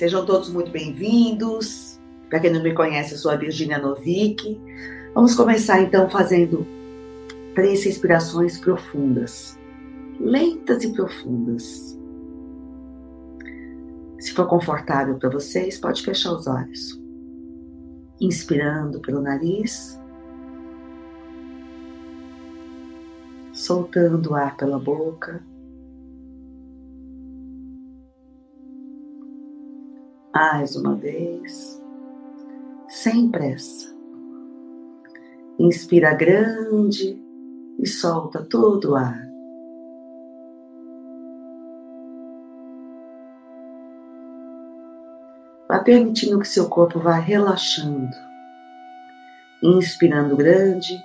Sejam todos muito bem-vindos. Para quem não me conhece, eu sou a Virginia Novick. Vamos começar então fazendo três respirações profundas, lentas e profundas. Se for confortável para vocês, pode fechar os olhos. Inspirando pelo nariz, soltando o ar pela boca. Mais uma vez, sem pressa. Inspira grande e solta todo o ar. Vá permitindo que seu corpo vá relaxando. Inspirando grande,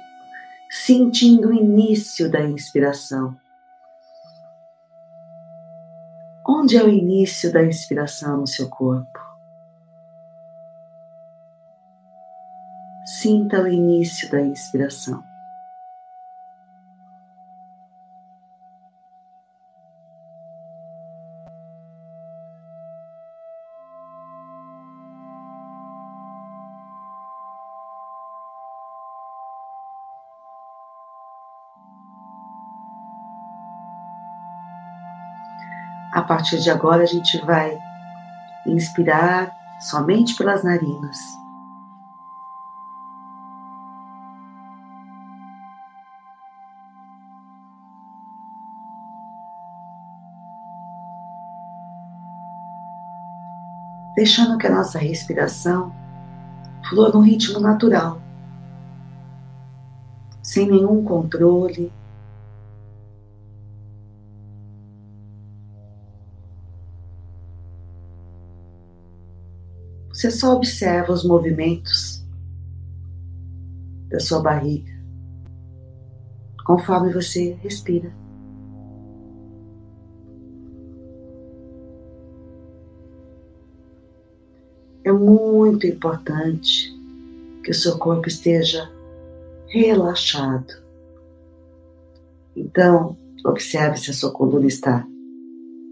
sentindo o início da inspiração Onde é o início da inspiração no seu corpo? Sinta o início da inspiração. A partir de agora, a gente vai inspirar somente pelas narinas. Deixando que a nossa respiração flua num ritmo natural, sem nenhum controle, Você só observa os movimentos da sua barriga conforme você respira. É muito importante que o seu corpo esteja relaxado. Então, observe se a sua coluna está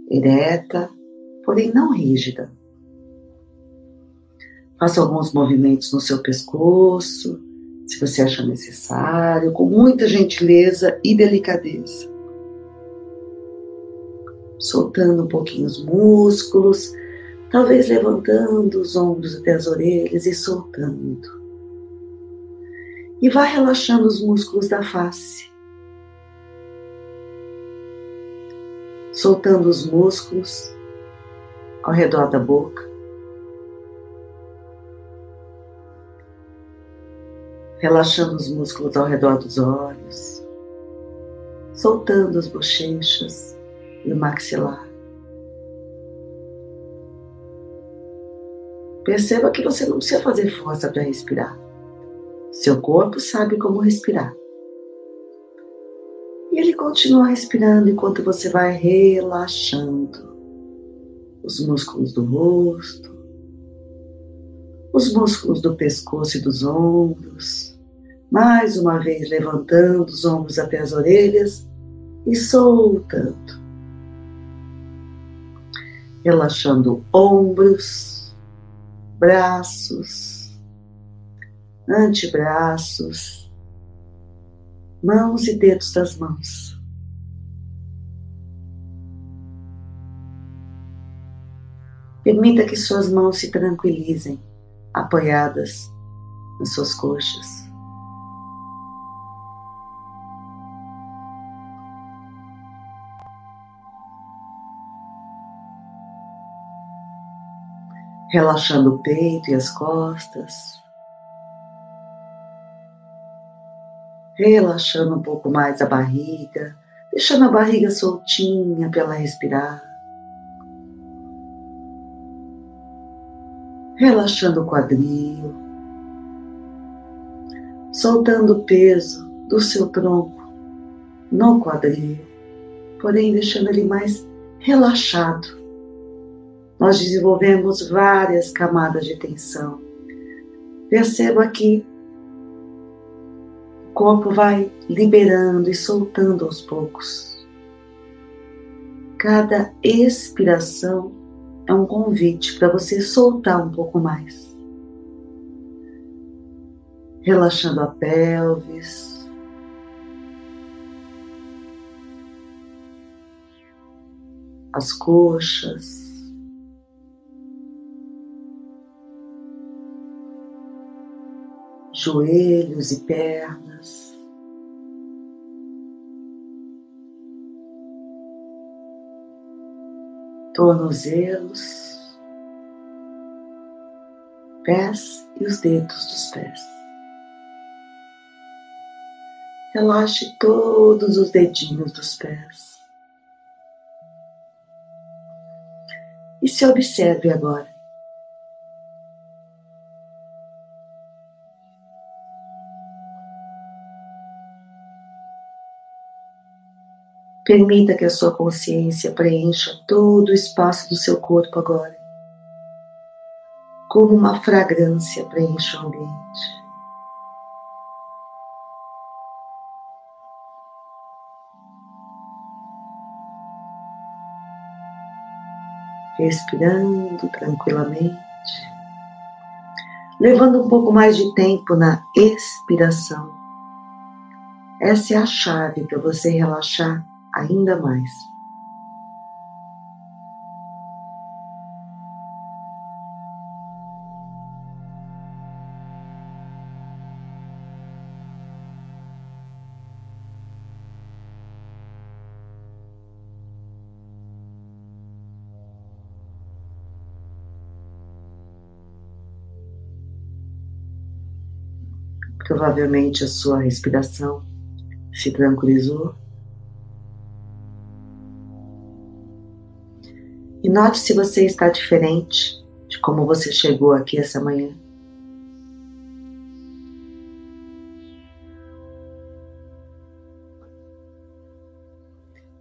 ereta, porém não rígida. Faça alguns movimentos no seu pescoço, se você achar necessário, com muita gentileza e delicadeza. Soltando um pouquinho os músculos, talvez levantando os ombros até as orelhas e soltando. E vá relaxando os músculos da face. Soltando os músculos ao redor da boca. Relaxando os músculos ao redor dos olhos, soltando as bochechas e o maxilar. Perceba que você não precisa fazer força para respirar. Seu corpo sabe como respirar. E ele continua respirando enquanto você vai relaxando os músculos do rosto, os músculos do pescoço e dos ombros, mais uma vez levantando os ombros até as orelhas e soltando. Relaxando ombros, braços, antebraços, mãos e dedos das mãos. Permita que suas mãos se tranquilizem, apoiadas nas suas coxas. Relaxando o peito e as costas, relaxando um pouco mais a barriga, deixando a barriga soltinha para respirar. Relaxando o quadril, soltando o peso do seu tronco no quadril, porém deixando ele mais relaxado. Nós desenvolvemos várias camadas de tensão. Perceba que o corpo vai liberando e soltando aos poucos. Cada expiração é um convite para você soltar um pouco mais. Relaxando a pelvis. As coxas. Joelhos e pernas. Tornozelos, pés e os dedos dos pés. Relaxe todos os dedinhos dos pés. E se observe agora. Permita que a sua consciência preencha todo o espaço do seu corpo agora, como uma fragrância preenche o ambiente. Respirando tranquilamente, levando um pouco mais de tempo na expiração. Essa é a chave para você relaxar ainda mais. Provavelmente a sua respiração se tranquilizou. E note se você está diferente de como você chegou aqui essa manhã.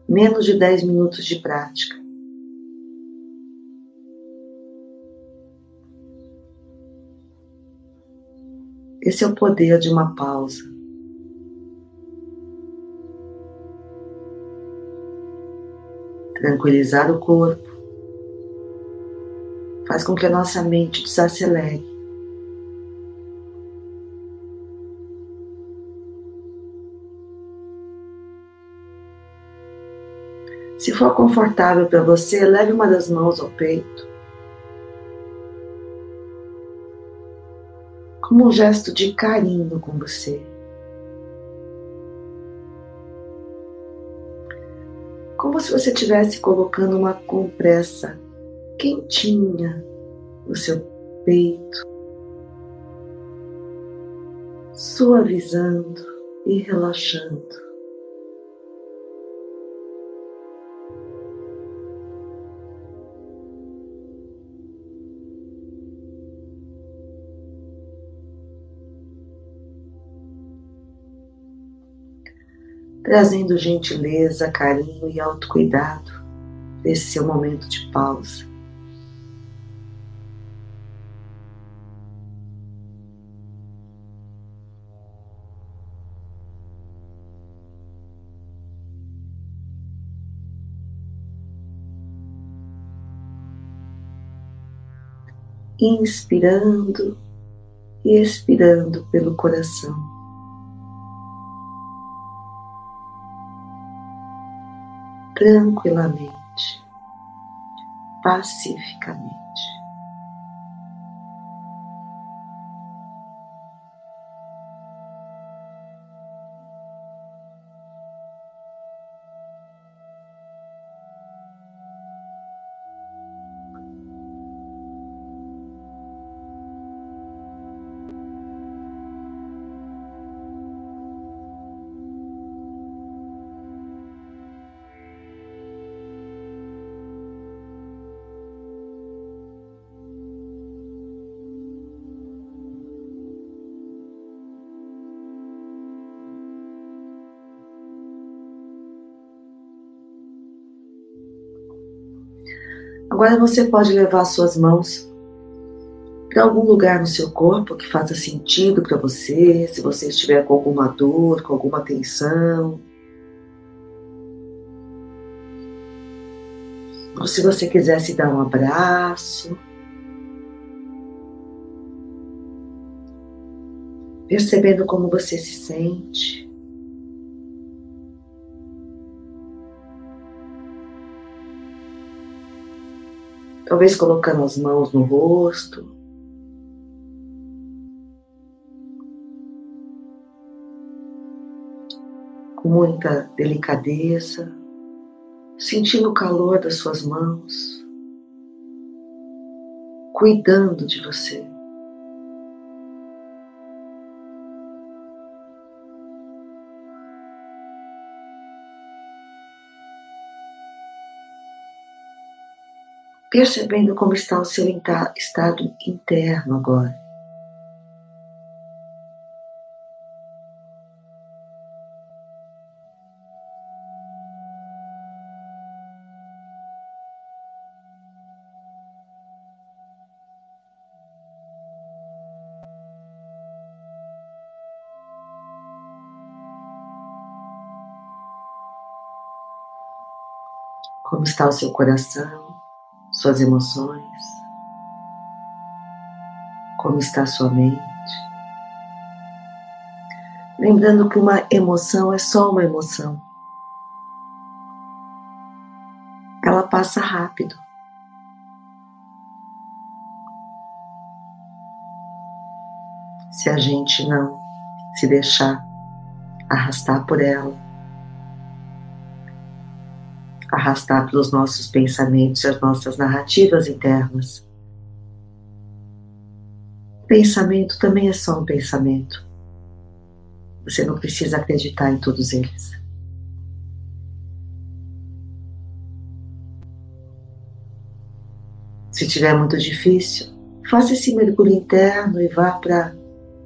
Menos de 10 minutos de prática. Esse é o poder de uma pausa. Tranquilizar o corpo faz com que a nossa mente desacelere. Se for confortável para você, leve uma das mãos ao peito. Como um gesto de carinho com você. Como se você estivesse colocando uma compressa quentinha no seu peito, suavizando e relaxando. Trazendo gentileza, carinho e autocuidado nesse seu momento de pausa. Inspirando e expirando pelo coração. Tranquilamente, pacificamente. Agora você pode levar suas mãos para algum lugar no seu corpo que faça sentido para você, se você estiver com alguma dor, com alguma tensão. Ou se você quiser se dar um abraço. Percebendo como você se sente. Talvez colocando as mãos no rosto. Com muita delicadeza, sentindo o calor das suas mãos, cuidando de você. Percebendo como está o seu estado interno agora. Como está o seu coração? Suas emoções, como está sua mente. Lembrando que uma emoção é só uma emoção. Ela passa rápido. Se a gente não se deixar arrastar por ela arrastar pelos nossos pensamentos e as nossas narrativas internas. Pensamento também é só um pensamento. Você não precisa acreditar em todos eles. Se tiver muito difícil, faça esse mergulho interno e vá para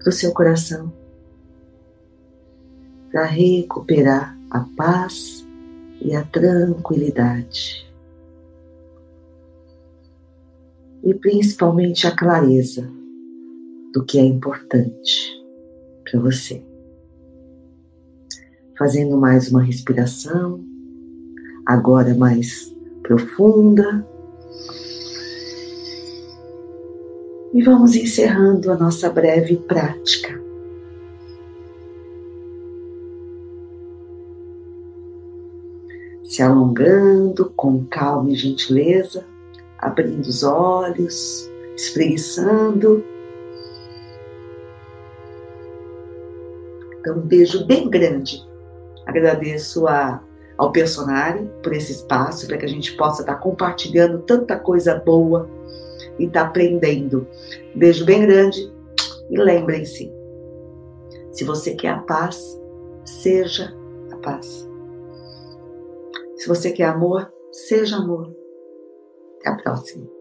o seu coração para recuperar a paz e a tranquilidade. E principalmente a clareza do que é importante para você. Fazendo mais uma respiração, agora mais profunda. E vamos encerrando a nossa breve prática. Se alongando com calma e gentileza, abrindo os olhos, espreguiçando. Então, um beijo bem grande. Agradeço a, ao personagem por esse espaço, para que a gente possa estar compartilhando tanta coisa boa e estar aprendendo. Beijo bem grande e lembrem-se: se você quer a paz, seja a paz. Se você quer amor, seja amor. Até a próxima.